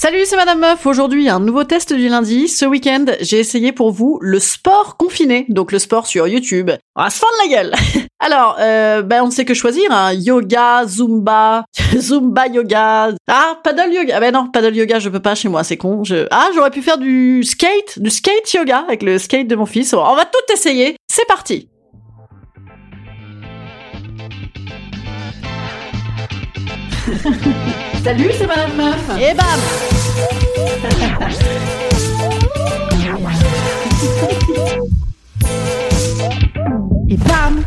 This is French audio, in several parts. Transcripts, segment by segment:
Salut, c'est Madame Meuf. Aujourd'hui, un nouveau test du lundi. Ce week-end, j'ai essayé pour vous le sport confiné, donc le sport sur YouTube. On va se fendre la gueule. Alors, euh, ben on sait que choisir. Hein. Yoga, Zumba, Zumba yoga. Ah, paddle yoga. Ah ben non, paddle yoga, je peux pas chez moi, c'est con. Ah, j'aurais pu faire du skate, du skate yoga avec le skate de mon fils. On va tout essayer. C'est parti. Salut, c'est Madame Meuf. Et bam Et bam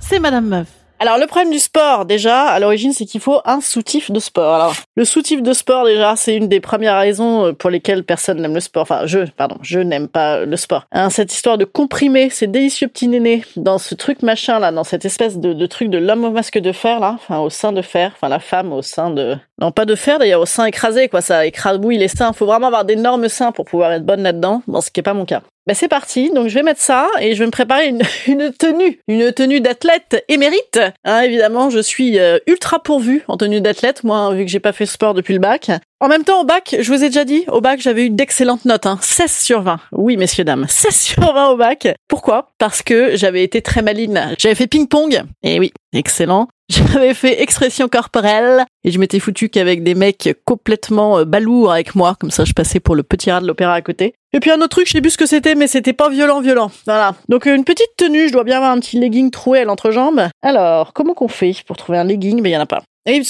C'est Madame Meuf. Alors le problème du sport déjà à l'origine c'est qu'il faut un soutif de sport. Alors le soutif de sport déjà c'est une des premières raisons euh, pour lesquelles personne n'aime le sport. Enfin je pardon je n'aime pas le sport. Hein, cette histoire de comprimer ces délicieux petits nénés dans ce truc machin là dans cette espèce de, de truc de l'homme au masque de fer là enfin au sein de fer enfin la femme au sein de non pas de fer d'ailleurs au sein écrasé quoi ça écrabouille les seins. Faut vraiment avoir d'énormes seins pour pouvoir être bonne là-dedans. Bon ce qui est pas mon cas. Ben c'est parti, donc je vais mettre ça et je vais me préparer une, une tenue, une tenue d'athlète émérite. Hein, évidemment, je suis euh, ultra pourvue en tenue d'athlète, moi, vu que j'ai pas fait sport depuis le bac. En même temps, au bac, je vous ai déjà dit, au bac, j'avais eu d'excellentes notes, hein, 16 sur 20. Oui, messieurs, dames, 16 sur 20 au bac. Pourquoi? Parce que j'avais été très maline. J'avais fait ping-pong, et oui, excellent. J'avais fait expression corporelle et je m'étais foutu qu'avec des mecs complètement euh, balourds avec moi, comme ça je passais pour le petit rat de l'opéra à côté. Et puis un autre truc, je sais plus ce que c'était, mais c'était pas violent, violent. Voilà. Donc une petite tenue, je dois bien avoir un petit legging troué à l'entrejambe. Alors, comment qu'on fait pour trouver un legging? Mais il y en a pas.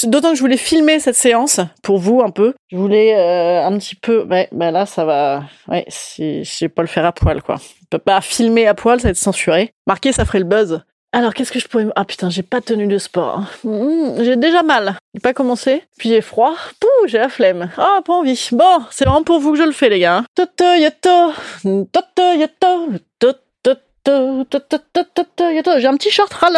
D'autant que je voulais filmer cette séance pour vous un peu. Je voulais euh, un petit peu. Ouais, ben là ça va. Ouais, je sais pas le faire à poil quoi. Je peux pas filmer à poil, ça va être censuré. Marqué, ça ferait le buzz. Alors, qu'est-ce que je pourrais... Ah putain, j'ai pas de tenue de sport. Mmh, j'ai déjà mal. J'ai pas commencé. Puis j'ai froid. Pouh, j'ai la flemme. Ah, pas envie. Bon, c'est vraiment pour vous que je le fais, les gars. Toto yato. Toto yato. J'ai un petit short à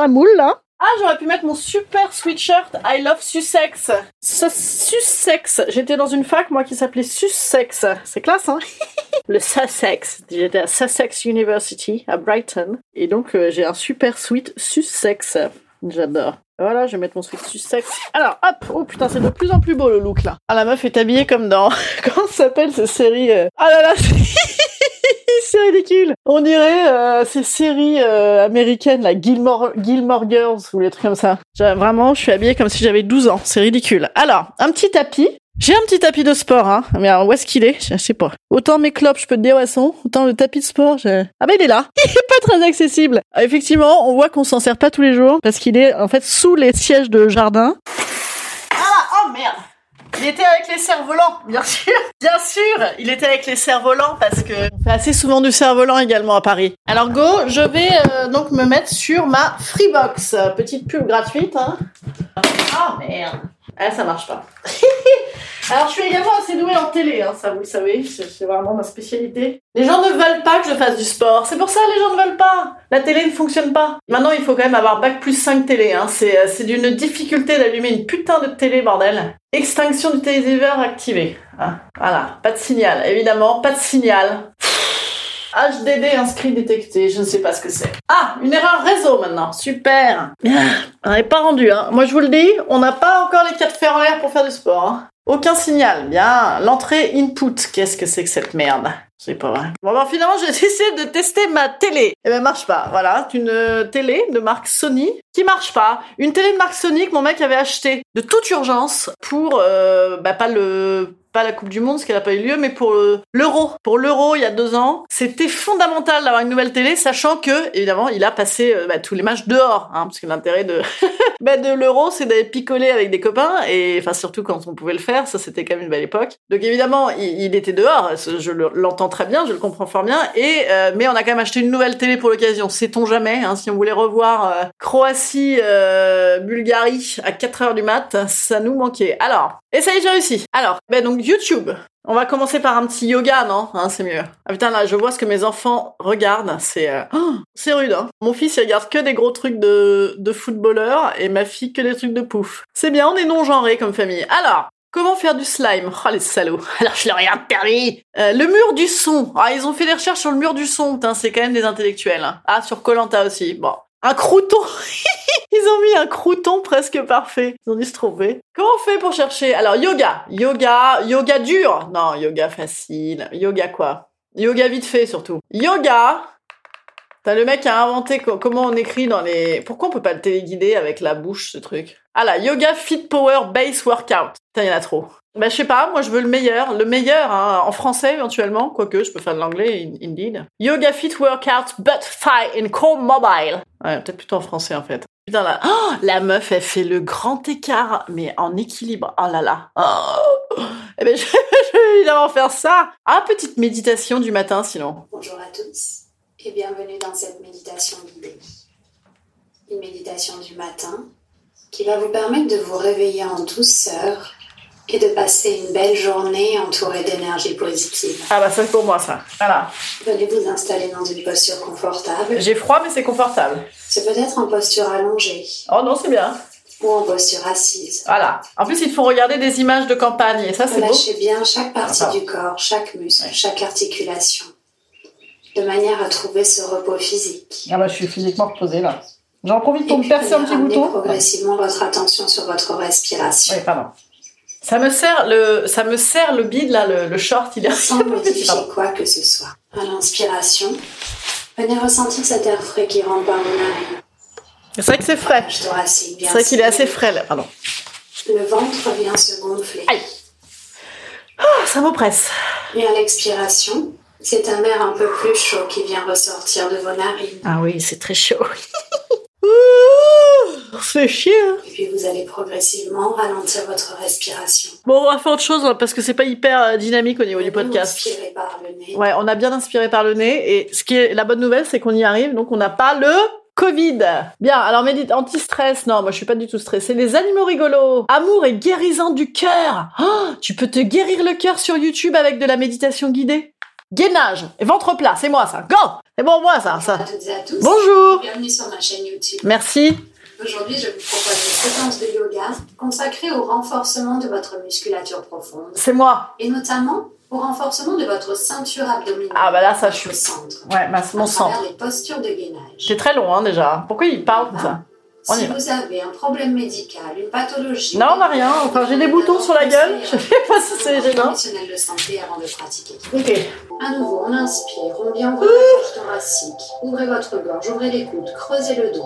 la moule, là. Ah, j'aurais pu mettre mon super sweatshirt I love Sussex. Sussex. J'étais dans une fac, moi, qui s'appelait Sussex. C'est classe, hein? Le Sussex. J'étais à Sussex University, à Brighton. Et donc, euh, j'ai un super sweat Sussex. J'adore. Voilà, je vais mettre mon sweat Sussex. Alors, hop Oh putain, c'est de plus en plus beau, le look, là. Ah, la meuf est habillée comme dans... Comment s'appelle, cette série euh... Ah là là c'est ridicule. On dirait euh, ces séries euh, américaines, la Gilmore, Girls ou les trucs comme ça. Vraiment, je suis habillée comme si j'avais 12 ans. C'est ridicule. Alors, un petit tapis. J'ai un petit tapis de sport, hein. Mais alors, où est-ce qu'il est, Je sais pas. Autant mes clopes, je peux te dire où elles sont. Autant le tapis de sport, je... Ah bah il est là. Il est pas très accessible. Effectivement, on voit qu'on s'en sert pas tous les jours parce qu'il est en fait sous les sièges de jardin. Ah Oh merde il était avec les cerfs-volants, bien sûr. Bien sûr, il était avec les cerfs-volants parce que on fait assez souvent du cerf-volant également à Paris. Alors go, je vais euh, donc me mettre sur ma Freebox, petite pub gratuite. Hein. Oh merde. Ah, ça marche pas. Alors, je suis également assez douée en télé, hein, ça vous le savez, c'est vraiment ma spécialité. Les gens ne veulent pas que je fasse du sport, c'est pour ça les gens ne veulent pas. La télé ne fonctionne pas. Maintenant, il faut quand même avoir bac plus 5 télé, hein. c'est d'une difficulté d'allumer une putain de télé, bordel. Extinction du téléviseur activée. Hein. Voilà, pas de signal, évidemment, pas de signal. HDD inscrit détecté, je ne sais pas ce que c'est. Ah, une erreur réseau maintenant, super. On n'est pas rendu, hein. Moi je vous le dis, on n'a pas encore les quatre fers en pour faire du sport. Hein. Aucun signal, bien. L'entrée input, qu'est-ce que c'est que cette merde? C'est pas vrai. Bon, ben, finalement, j'ai essayé de tester ma télé. Et ben, marche pas. Voilà. C'est une euh, télé de marque Sony qui marche pas. Une télé de marque Sony que mon mec avait acheté de toute urgence pour, euh, bah, pas le, pas la Coupe du Monde, ce qu'elle n'a pas eu lieu, mais pour euh, l'Euro. Pour l'Euro, il y a deux ans, c'était fondamental d'avoir une nouvelle télé, sachant que, évidemment, il a passé euh, bah, tous les matchs dehors, hein, parce que l'intérêt de, bah, de l'Euro, c'est d'aller picoler avec des copains, et enfin surtout quand on pouvait le faire, ça c'était quand même une belle époque. Donc évidemment, il, était dehors, je le- l'entends très bien, je le comprends fort bien, et euh, mais on a quand même acheté une nouvelle télé pour l'occasion, sait-on jamais, hein, si on voulait revoir Croatie, Bulgarie à 4 heures du mat, ça nous manquait. Alors, et ça y est, j'ai réussi. Alors, ben donc YouTube. On va commencer par un petit yoga, non? Hein, C'est mieux. Ah putain, là, je vois ce que mes enfants regardent. C'est euh, oh, c'est rude, hein Mon fils, il regarde que des gros trucs de, de footballeur et ma fille que des trucs de pouf. C'est bien, on est non-genrés comme famille. Alors, comment faire du slime? Oh, les salauds Alors, je leur ai interdit Euh, Le mur du son. Ah, ils ont fait des recherches sur le mur du son. C'est quand même des intellectuels. hein. Ah, sur Colanta aussi. Bon. Un crouton Ils ont mis un crouton presque parfait. Ils ont dû se tromper. Comment on fait pour chercher? Alors, yoga. Yoga. Yoga dur. Non, yoga facile. Yoga quoi? Yoga vite fait, surtout. Yoga. T'as le mec qui a inventé co- comment on écrit dans les... Pourquoi on peut pas le téléguider avec la bouche, ce truc? Ah là, Yoga Fit Power Base Workout. Putain, y en a trop. Bah, je sais pas, moi je veux le meilleur. Le meilleur, hein, en français éventuellement, quoique je peux faire de l'anglais, in- indeed. Yoga Fit Workout Butt Thigh in Core Mobile. Ouais, peut-être plutôt en français en fait. Putain, là, oh, la meuf, elle fait le grand écart, mais en équilibre. Oh là là. Oh. Eh ben, je, je vais évidemment faire ça. Ah, petite méditation du matin, sinon. Bonjour à tous et bienvenue dans cette méditation guidée. Une méditation du matin qui va vous permettre de vous réveiller en douceur et de passer une belle journée entourée d'énergie positive. Ah bah, c'est pour moi, ça. Voilà. Venez vous installer dans une posture confortable. J'ai froid, mais c'est confortable. C'est peut-être en posture allongée Oh non, c'est bien. ou en posture assise. Voilà. En plus, il faut regarder des images de campagne, et ça, c'est beau. Relâchez bien chaque partie Ah. du corps, chaque muscle, Ouais. chaque articulation, de manière à trouver ce repos physique. Ah bah, je suis physiquement reposée, là. J'en profite pour me percer un petit bouton. progressivement votre attention sur votre respiration. Oui, pardon. Ça me sert le, ça me sert le bide, là, le, le short, il est sans modifier quoi que ce soit. À l'inspiration, venez ressentir cet air frais qui rentre par vos narines. C'est vrai que c'est frais. C'est vrai qu'il est assez frais, là. Pardon. Le ventre vient se gonfler. Aïe. Ah, ça m'oppresse. Et à l'expiration, c'est un air un peu plus chaud qui vient ressortir de vos narines. Ah oui, c'est très chaud. Ouh, C'est chier. hein. Et puis vous allez progressivement ralentir votre respiration. Bon, on va faire autre chose hein, parce que c'est pas hyper euh, dynamique au niveau du Venez podcast. Inspirez par le nez. Ouais, on a bien inspiré par le nez et ce qui est la bonne nouvelle, c'est qu'on y arrive, donc on n'a pas le Covid. Bien, alors médite anti-stress. Non, moi je suis pas du tout stressée. Les animaux rigolos. Amour et guérissant du cœur. Oh, tu peux te guérir le cœur sur YouTube avec de la méditation guidée. Gainage et ventre plat, c'est moi ça. Go C'est bon moi ça, ça. à toutes et à tous. Bonjour. Bienvenue sur ma chaîne YouTube. Merci. Aujourd'hui, je vous propose une séquence de yoga consacrée au renforcement de votre musculature profonde C'est moi. et notamment au renforcement de votre ceinture abdominale. Ah bah là ça je au suis. centre. Ouais, ma, mon travers les postures de gainage. C'est très long hein déjà. Pourquoi il parle On y Si vous avez un problème médical, une pathologie. Non, on n'a rien. Enfin, j'ai des boutons sur la gueule. Je sais pas si c'est gênant. de santé avant de pratiquer. Ok. À nouveau, on inspire, on vient ouvrir la thoracique. Ouvrez votre gorge, ouvrez les coudes, creusez le dos.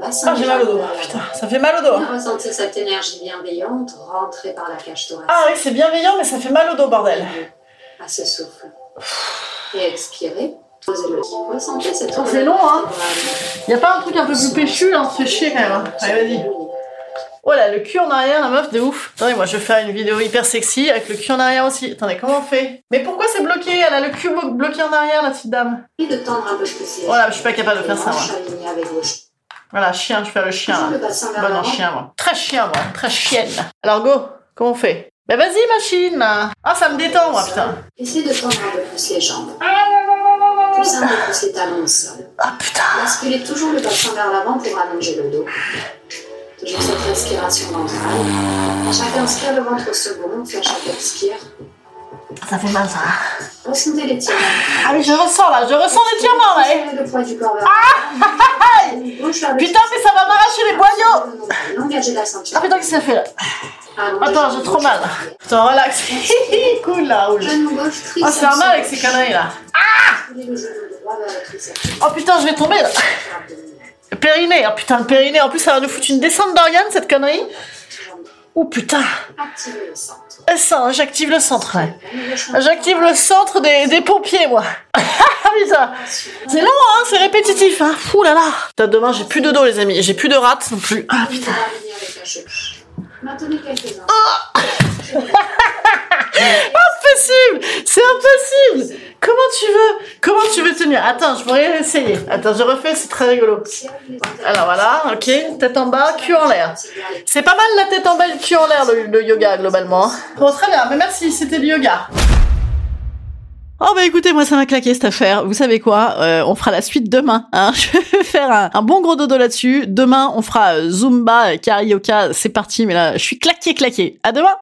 Bassin Ah, j'ai mal au dos. Putain, ça fait mal au dos. Bien Ressentez cette énergie bienveillante rentrer par la cage thoracique. Ah oui, c'est bienveillant, mais ça fait mal au dos, bordel. À ce souffle. Et. Posez-le. Ressentez cette Oh, c'est long, hein. Y a pas un truc un peu plus péchu, se fait chier quand même. hein. Allez, vas-y. Oh là, le cul en arrière, la meuf, de ouf. Attendez, moi, je vais faire une vidéo hyper sexy avec le cul en arrière aussi. Attendez, comment on fait? Mais pourquoi c'est bloqué? Elle a le cul blo- bloqué en arrière, la petite dame. Et de tendre un peu plus les Voilà, je suis pas capable de faire ça, moi. Voilà, chien, je fais le chien, le bassin en l'avant. chien, moi. Très chien, moi. Très chienne. Alors, go. Comment on fait? Bah, vas-y, machine. Ah, ça me détend, moi, putain. Essayez de tendre un peu plus les jambes. Poussez un peu plus les talons au sol. Ah, putain. Basculez toujours le bassin vers l'avant pour allonger le dos. Toujours cette respiration ventrale. À chaque inspire, le ventre se gonfle. À chaque expire, Ça fait mal, ça. ressentez l'étirement. Ah, mais je ressens, là. Je ressens l'étirement, là. eh. Le poids du corps vers l'avant. Putain, mais ça va m'arracher les boyaux. Ah, putain, qu'est-ce que ça fait, là Attends, j'ai trop mal. Attends, relax. cool là, rouge. Ah, c'est un mal avec ces conneries là. Ah Oh putain, je vais tomber là. Le périnée, oh putain, le périnée. En plus, ça va nous foutre une descente d'organes cette connerie. Oh putain. Eh, ça, j'active le centre. ouais. J'active le centre des, des pompiers, moi. putain. C'est long, hein, c'est répétitif. Hein. Ouh là là. Putain, demain, j'ai plus de dos, les amis. J'ai plus de rate non plus. Ah putain. Impossible C'est impossible Comment tu veux Comment tu veux tenir? Attends, je pourrais essayer. Attends, je refais, c'est très rigolo. Alors voilà, ok, tête en bas, cul en l'air. C'est pas mal la tête en bas et le cul en l'air, le, yoga, globalement. Bon, très bien, mais merci, c'était le yoga. Oh bah écoutez, moi ça m'a claqué cette affaire. Vous savez quoi? Euh, On fera la suite demain. Hein je vais faire un, bon gros dodo là-dessus. Demain, on fera euh, Zumba, Carioca. C'est parti, mais là, je suis claqué, claqué. À demain